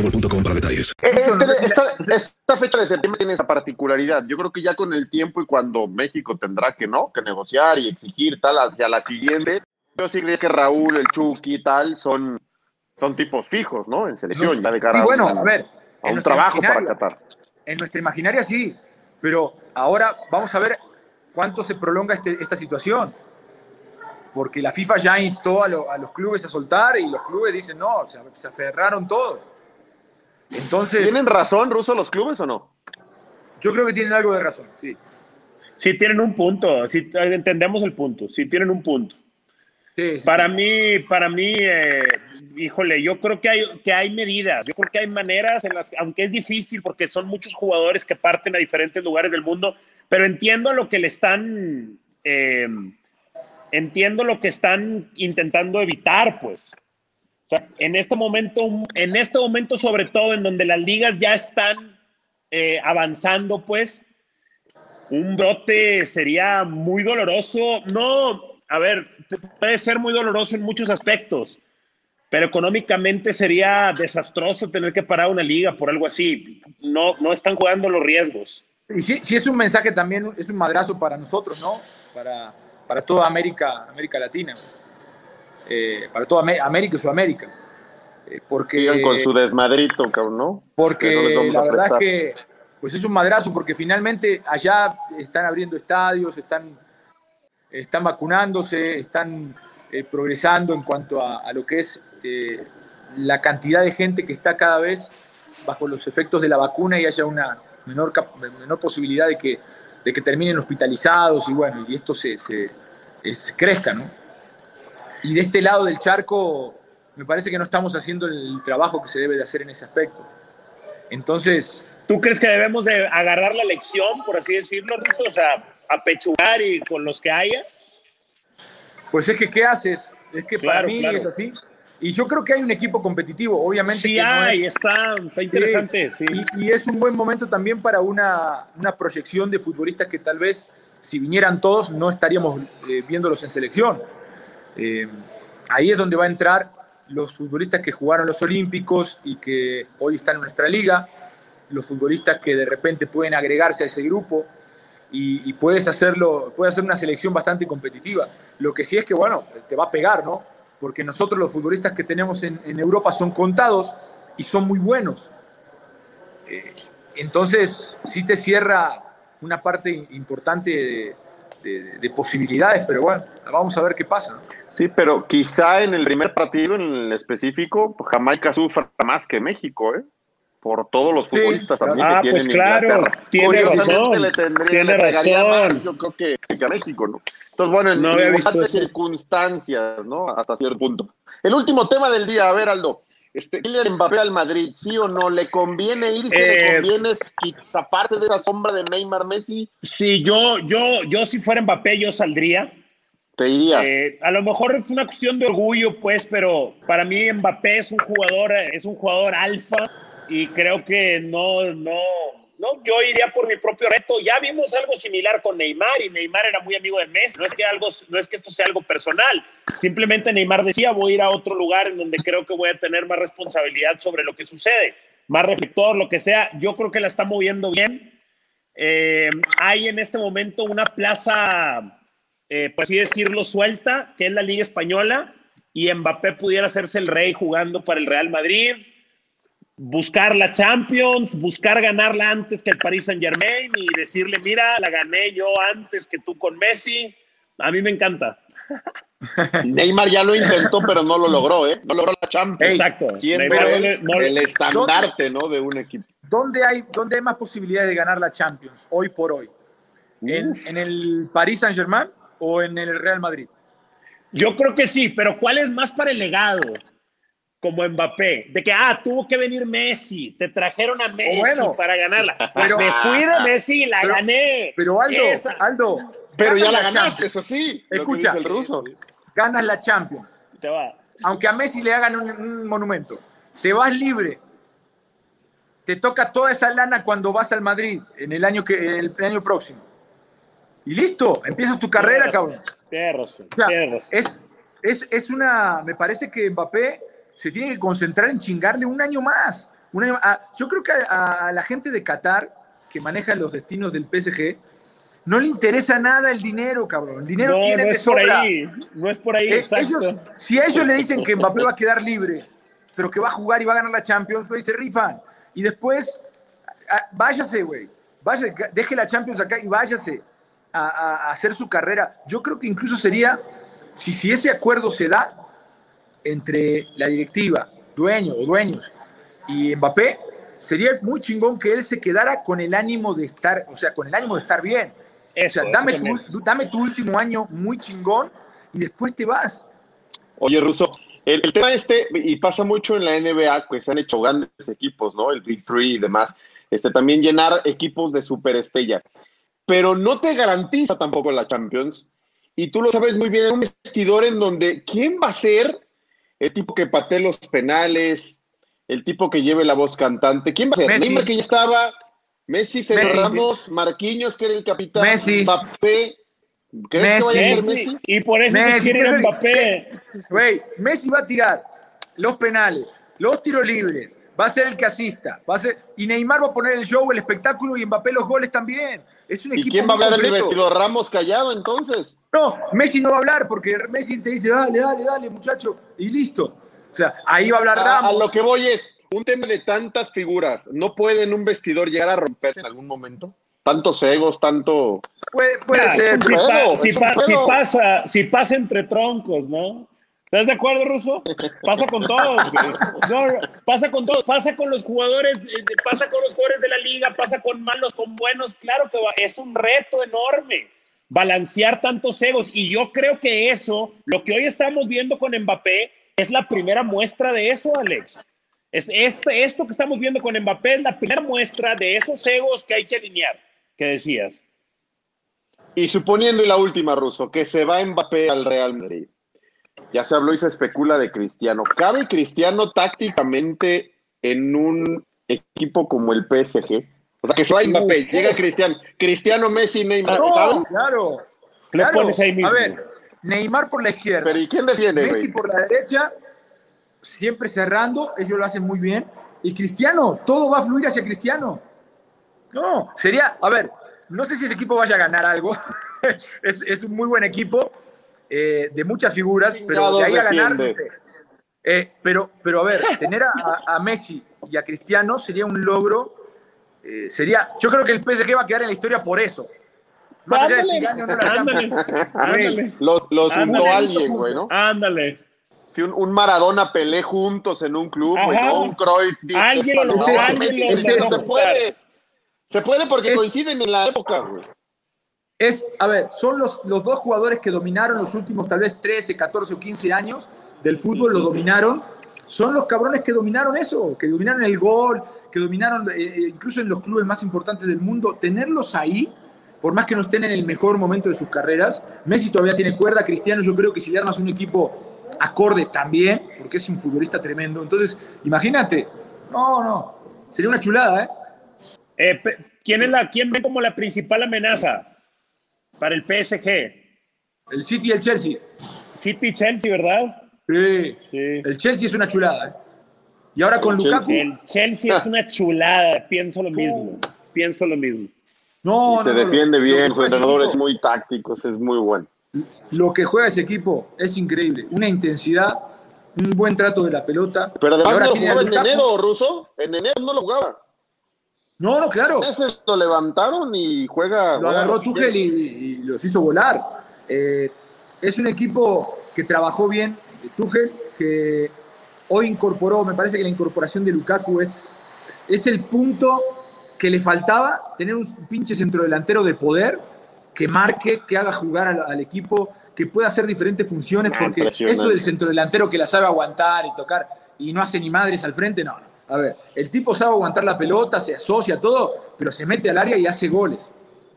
boostmobile para detalles. Este, esta, fecha de septiembre tiene esa particularidad. Yo creo que ya con el tiempo y cuando México tendrá que no, que negociar y exigir tal hacia la siguiente, yo sí creo que Raúl, el Chucky y tal son, son tipos fijos, ¿no? En selección, ya de cara y bueno, a, ver, en un trabajo para Qatar. En nuestra imaginaria sí, pero ahora vamos a ver cuánto se prolonga este, esta situación porque la FIFA ya instó a, los clubes a soltar y los clubes dicen no, se aferraron todos. Entonces, ¿Tienen razón, Ruso, los clubes o no? Yo creo que tienen algo de razón, sí. Sí, tienen un punto, sí, entendemos el punto, sí tienen un punto. Sí, para mí, para mí, eh, híjole, yo creo que hay, que hay medidas, yo creo que hay maneras en las, aunque es difícil porque son muchos jugadores que parten a diferentes lugares del mundo, pero entiendo lo que le están, eh, entiendo lo que están intentando evitar, pues en este momento, en este momento sobre todo en donde las ligas ya están eh, avanzando, pues, un brote sería muy doloroso. No, a ver, puede ser muy doloroso en muchos aspectos, pero económicamente sería desastroso tener que parar una liga por algo así. No, no están jugando los riesgos. Y sí, sí es un mensaje también, es un madrazo para nosotros, ¿no? Para, para toda América, América Latina. Eh, para toda América y Sudamérica. Eh, porque, con su desmadrito, ¿no? Porque la verdad que pues es un madrazo, porque finalmente allá están abriendo estadios, están, están vacunándose, están eh, progresando en cuanto a, lo que es la cantidad de gente que está cada vez bajo los efectos de la vacuna y haya una menor, menor posibilidad de que, de que terminen hospitalizados y bueno, y esto se, se crezca, ¿no? Y de este lado del charco, me parece que no estamos haciendo el trabajo que se debe de hacer en ese aspecto. Entonces... ¿Tú crees que debemos de agarrar la lección, por así decirlo, Ruso? O sea, apechugar y con los que haya. Pues es que, ¿qué haces? Es que para mí es así. Y yo creo que hay un equipo competitivo, obviamente. Sí, hay, está, está, interesante. Sí, Y, es un buen momento también para una, una, proyección de futbolistas que tal vez, si vinieran todos, no estaríamos eh, viéndolos en selección. Eh, ahí es donde va a entrar los futbolistas que jugaron los Olímpicos y que hoy están en nuestra liga, los futbolistas que de repente pueden agregarse a ese grupo y, puedes hacerlo, puedes hacer una selección bastante competitiva. Lo que sí es que, bueno, te va a pegar, ¿no? Porque nosotros los futbolistas que tenemos en, Europa son contados y son muy buenos. Eh, entonces, sí te cierra una parte importante posibilidades, pero bueno, vamos a ver qué pasa. Sí, pero quizá en el primer partido en el específico, Jamaica sufra más que México, ¿eh? Por todos los futbolistas también ah, que pues claro, tiene razón, le tendría, tiene razón. yo creo que, a México, ¿no? Entonces, bueno, en no circunstancias, ¿no? Hasta cierto punto. El último tema del día, a ver, Aldo. Este, Kylian Mbappé al Madrid, ¿sí o no? ¿Le conviene irse? ¿Le eh, conviene zaparse de esa sombra de Neymar Messi? Sí, yo, yo, yo si fuera Mbappé, yo saldría. Te iría. Eh, a lo mejor es una cuestión de orgullo, pues, pero para mí Mbappé es un jugador, es un jugador alfa y creo que no, no, ¿no? Yo iría por mi propio reto. Ya vimos algo similar con Neymar y Neymar era muy amigo de Messi. No es que, algo, no es que esto sea algo personal. Simplemente Neymar decía, voy a ir a otro lugar en donde creo que voy a tener más responsabilidad sobre lo que sucede, más reflector, lo que sea. Yo creo que la está moviendo bien. Eh, hay en este momento una plaza, eh, por así decirlo, suelta, que es la Liga Española, y Mbappé pudiera hacerse el rey jugando para el Real Madrid buscar la Champions, buscar ganarla antes que el Paris Saint Germain y decirle, mira, la gané yo antes que tú con Messi. A mí me encanta. Neymar ya lo intentó, pero no lo logró, ¿eh? No logró la Champions. Exacto. Siendo el, estandarte, ¿no? De un equipo. ¿Dónde hay, ¿Dónde hay más posibilidades de ganar la Champions hoy por hoy? ¿En, ¿En, el Paris Saint Germain o en el Real Madrid? Yo creo que sí, pero ¿cuál es más para el legado? Como Mbappé, de que, ah, tuvo que venir Messi, te trajeron a Messi para ganarla. Pero, me fui de Messi y la gané. Pero Aldo, Aldo. Pero ya la ganaste, eso sí. Escucha, el ruso. ganas la Champions. Te va. Aunque a Messi le hagan un, monumento, te vas libre. Te toca toda esa lana cuando vas al Madrid en el año, que, en el año próximo. Y listo, empiezas tu carrera, cabrón. Tienes Es, es, es una, me parece que Mbappé se tiene que concentrar en chingarle un año más. Ah, yo creo que a, la gente de Qatar, que maneja los destinos del PSG, no le interesa nada el dinero, cabrón. El dinero tiene no es por ahí, no es por ahí, eh, si a ellos le dicen que Mbappé va a quedar libre, pero que va a jugar y va a ganar la Champions, pues se rifan. Y después, ah, váyase, güey. deje la Champions acá y váyase a, a, hacer su carrera. Yo creo que incluso sería, si, si ese acuerdo se da, entre la directiva, dueño o dueños y Mbappé, sería muy chingón que él se quedara con el ánimo de estar, o sea, con el ánimo de estar bien. o sea, dame tu, dame tu último año muy chingón y después te vas. Oye, Russo, el, tema este, y pasa mucho en la NBA, pues se han hecho grandes equipos, ¿no? El Big Three y demás. Este, también llenar equipos de superestrella. Pero no te garantiza tampoco la Champions. Y tú lo sabes muy bien, en un vestidor en donde, ¿quién va a ser el tipo que patee los penales, el tipo que lleve la voz cantante. ¿Quién va a ser? Messi. Neymar que ya estaba, Messi, Sergio Ramos, Marquinhos que era el capitán, Messi. Mbappé. ¿Crees que vaya a ser Messi? Y por eso Messi, se quiere Mbappé. Güey, Messi va a tirar los penales, los tiros libres, va a ser el que asista, va a ser, y Neymar va a poner el show, el espectáculo y Mbappé los goles también. Es un ¿Y quién va a hablar del vestido? ¿Ramos callado entonces? No, Messi no va a hablar porque Messi te dice, dale, dale, dale, muchacho, y listo. O sea, ahí va a hablar Ramos. A, lo que voy es, un tema de tantas figuras, ¿no puede en un vestidor llegar a romperse en algún momento? Tantos egos, tanto... Puede, ser. Si, pasa, si pasa entre troncos, ¿no? ¿Estás de acuerdo, Ruso? Pasa con todos. pasa con todos. Pasa con los jugadores, eh, pasa con los jugadores de la liga, pasa con malos, con buenos. Claro que es un reto enorme balancear tantos egos. Y yo creo que eso, lo que hoy estamos viendo con Mbappé, es la primera muestra de eso, Alex. Es este, esto que estamos viendo con Mbappé es la primera muestra de esos egos que hay que alinear, que decías. Y suponiendo, y la última, Ruso, que se va Mbappé al Real Madrid. Ya se habló y se especula de Cristiano. ¿Cabe Cristiano tácticamente en un equipo como el PSG? O sea, que va Mbappé, llega Cristiano, Cristiano, Messi, Neymar. No, claro, claro. A ver, Neymar por la izquierda. Pero ¿y quién defiende? Messi por la derecha, siempre cerrando, ellos lo hacen muy bien. Y Cristiano, todo va a fluir hacia Cristiano. No, sería, a ver, no sé si ese equipo vaya a ganar algo. es, un muy buen equipo, eh, de muchas figuras, pero de ahí a ganar, eh, pero, pero a ver, tener a Messi y a Cristiano sería un logro eh, sería, yo creo que el PSG va a quedar en la historia por eso. Más allá de si gana o no la ándale, Los, los juntó alguien, güey, ¿no? Ándale. Si un, un, Maradona Pelé juntos en un club, güey, ¿no? Un Cruyff. Alguien lo no, Se puede. Se puede porque coinciden en la época, güey. Es, a ver, son los, los dos jugadores que dominaron los últimos tal vez 13, 14 o 15 años del fútbol, lo dominaron. Son los cabrones que dominaron eso, que dominaron el gol, que dominaron eh, eh, incluso en los clubes más importantes del mundo, tenerlos ahí, por más que no estén en el mejor momento de sus carreras, Messi todavía tiene cuerda, Cristiano yo creo que si le armas un equipo acorde también, porque es un futbolista tremendo, entonces imagínate, no, no, sería una chulada, ¿eh? Eh, ¿quién, es la, ¿Quién ve como la principal amenaza para el PSG? El City y el Chelsea. City y Chelsea, ¿verdad? Sí. El Chelsea es una chulada. ¿eh? Y ahora con Lukaku. El Chelsea es una chulada. Pienso lo mismo. Pienso lo mismo. No, se defiende bien, su entrenador es muy táctico, es muy bueno. Lo que juega ese equipo es increíble. Una intensidad, un buen trato de la pelota. Pero además no lo jugaba en enero, Ruso. En enero no lo jugaba. No, no, claro. Ese lo levantaron y juega. Lo agarró Tuchel y, los hizo volar. Eh, es un equipo que trabajó bien, Tuchel, que hoy incorporó, me parece que la incorporación de Lukaku es, es el punto que le faltaba, tener un pinche centrodelantero de poder que marque, que haga jugar al, equipo, que pueda hacer diferentes funciones, ah, porque eso del centrodelantero que la sabe aguantar y tocar y no hace ni madres al frente, no, no. A ver, el tipo sabe aguantar la pelota, se asocia todo, pero se mete al área y hace goles.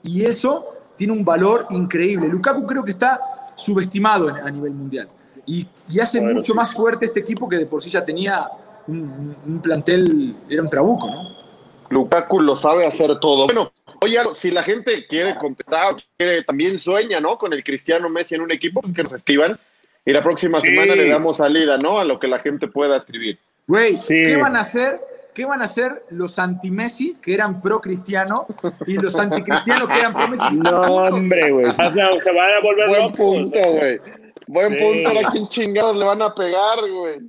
Y eso tiene un valor increíble. Lukaku creo que está subestimado a nivel mundial. Y, hace mucho más fuerte este equipo que de por sí ya tenía un, un plantel, era un trabuco, ¿no? Lukaku lo sabe hacer todo. Bueno, oye, si la gente quiere contestar, quiere, también sueña, ¿no? Con el Cristiano Messi en un equipo, que nos escriban. Y la próxima semana le damos salida, ¿no? A lo que la gente pueda escribir. Güey, ¿qué van a hacer? ¿Qué van a hacer los anti-Messi, que eran pro-cristiano, y los anticristianos, que eran pro-Messi? No, hombre, güey. se van a volver Buen punto, güey. Buen punto, ¿a quién chingados le van a pegar, güey?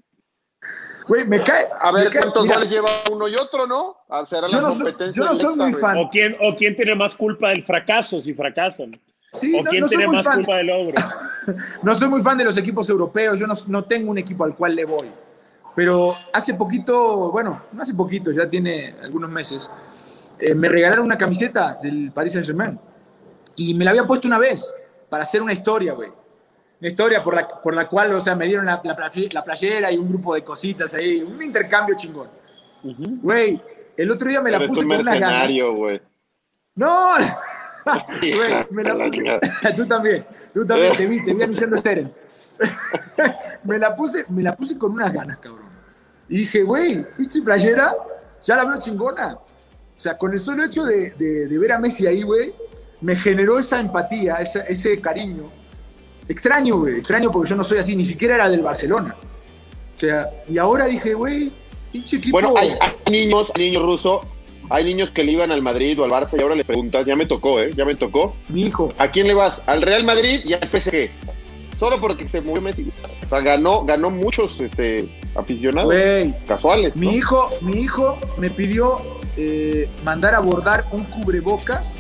Güey, me cae. A ver cuántos goles lleva uno y otro, ¿no? Será yo, la no competencia soy, yo no soy muy fan. O quién, o quién tiene más culpa del fracaso si fracasan. Sí, o quién tiene más culpa del logro. no soy muy fan de los equipos europeos. Yo no, no tengo un equipo al cual le voy. Pero hace poquito, bueno, no hace poquito, ya tiene algunos meses, eh, me regalaron una camiseta del Paris Saint Germain. Y me la había puesto una vez para hacer una historia, güey una historia por la, por la cual, o sea, me dieron la, la, playera y un grupo de cositas ahí, un intercambio chingón. Güey, el otro día me la puse con unas ganas. güey. No, güey, me la puse. tú también, tú también, te vi, te vi anunciando Steren. me, la puse, me la puse con unas ganas, cabrón. Y dije, güey, pinche playera, ya la veo chingona. O sea, con el solo hecho de, de, de ver a Messi ahí, güey, me generó esa empatía, esa, ese cariño Extraño, güey, extraño porque yo no soy así, ni siquiera era del Barcelona. O sea, y ahora dije, güey, pinche equipo. Bueno, hay, niños, niños rusos, hay niños que le iban al Madrid o al Barça y ahora le preguntas, ya me tocó, ¿eh? Ya me tocó. Mi hijo. ¿A quién le vas? ¿Al Real Madrid y al PSG? Solo porque se murió Messi. O sea, ganó, ganó muchos este, aficionados casuales. Mi, hijo, mi hijo me pidió eh, mandar a bordar un cubrebocas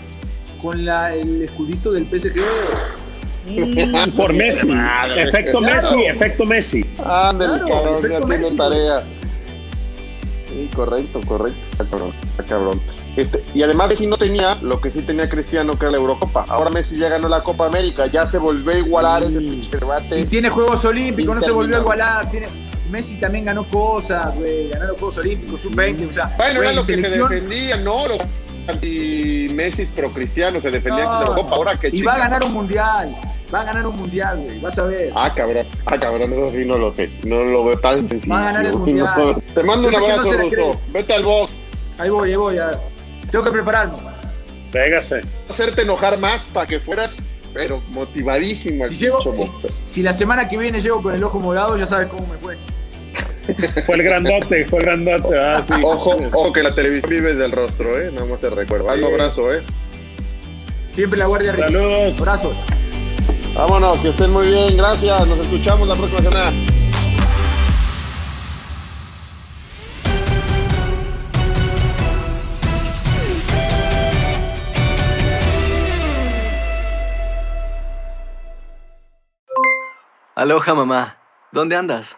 con la, el escudito del PSG. Mm, por Messi. efecto Messi, efecto Messi. Ándale, cabrón, ya tiene tarea. Sí, correcto, correcto. Cabrón, cabrón. Este, y además Messi no tenía lo que sí tenía Cristiano, que era la Eurocopa. Ahora Messi ya ganó la Copa América, ya se volvió a igualar ese pinche debate. Y tiene Juegos Olímpicos, no se volvió a igualar. Tiene... Messi también ganó cosas, güey. Ganó los Juegos Olímpicos, sub-20. O sea, bueno, era lo que se defendía, ¿no? Los anti-Messi pro-cristiano se defendían en la Copa. Ahora que Y va a ganar un mundial. Va a ganar un mundial, güey. Vas a ver. Ah, cabrón. Ah, cabrón. Eso sí no lo sé. No lo veo tan sencillo. Va a ganar el mundial. Te mando un abrazo, Ruso. Vete al box. Ahí voy, ahí voy. Tengo que prepararme. Véngase. Hacerte enojar más para que fueras, pero motivadísimo. Si, llego, si, la semana que viene llego con el ojo morado, ya sabes cómo me fue. fue el grandote, fue el grandote. Ah, sí. Ojo, ojo que la televisión vive del rostro, ¿eh? No más te recuerdo. Un abrazo, ¿eh? Siempre la guardia arriba. Saludos. Abrazo. Vámonos, que estén muy bien, gracias. Nos escuchamos la próxima semana. Aloha mamá, ¿dónde andas?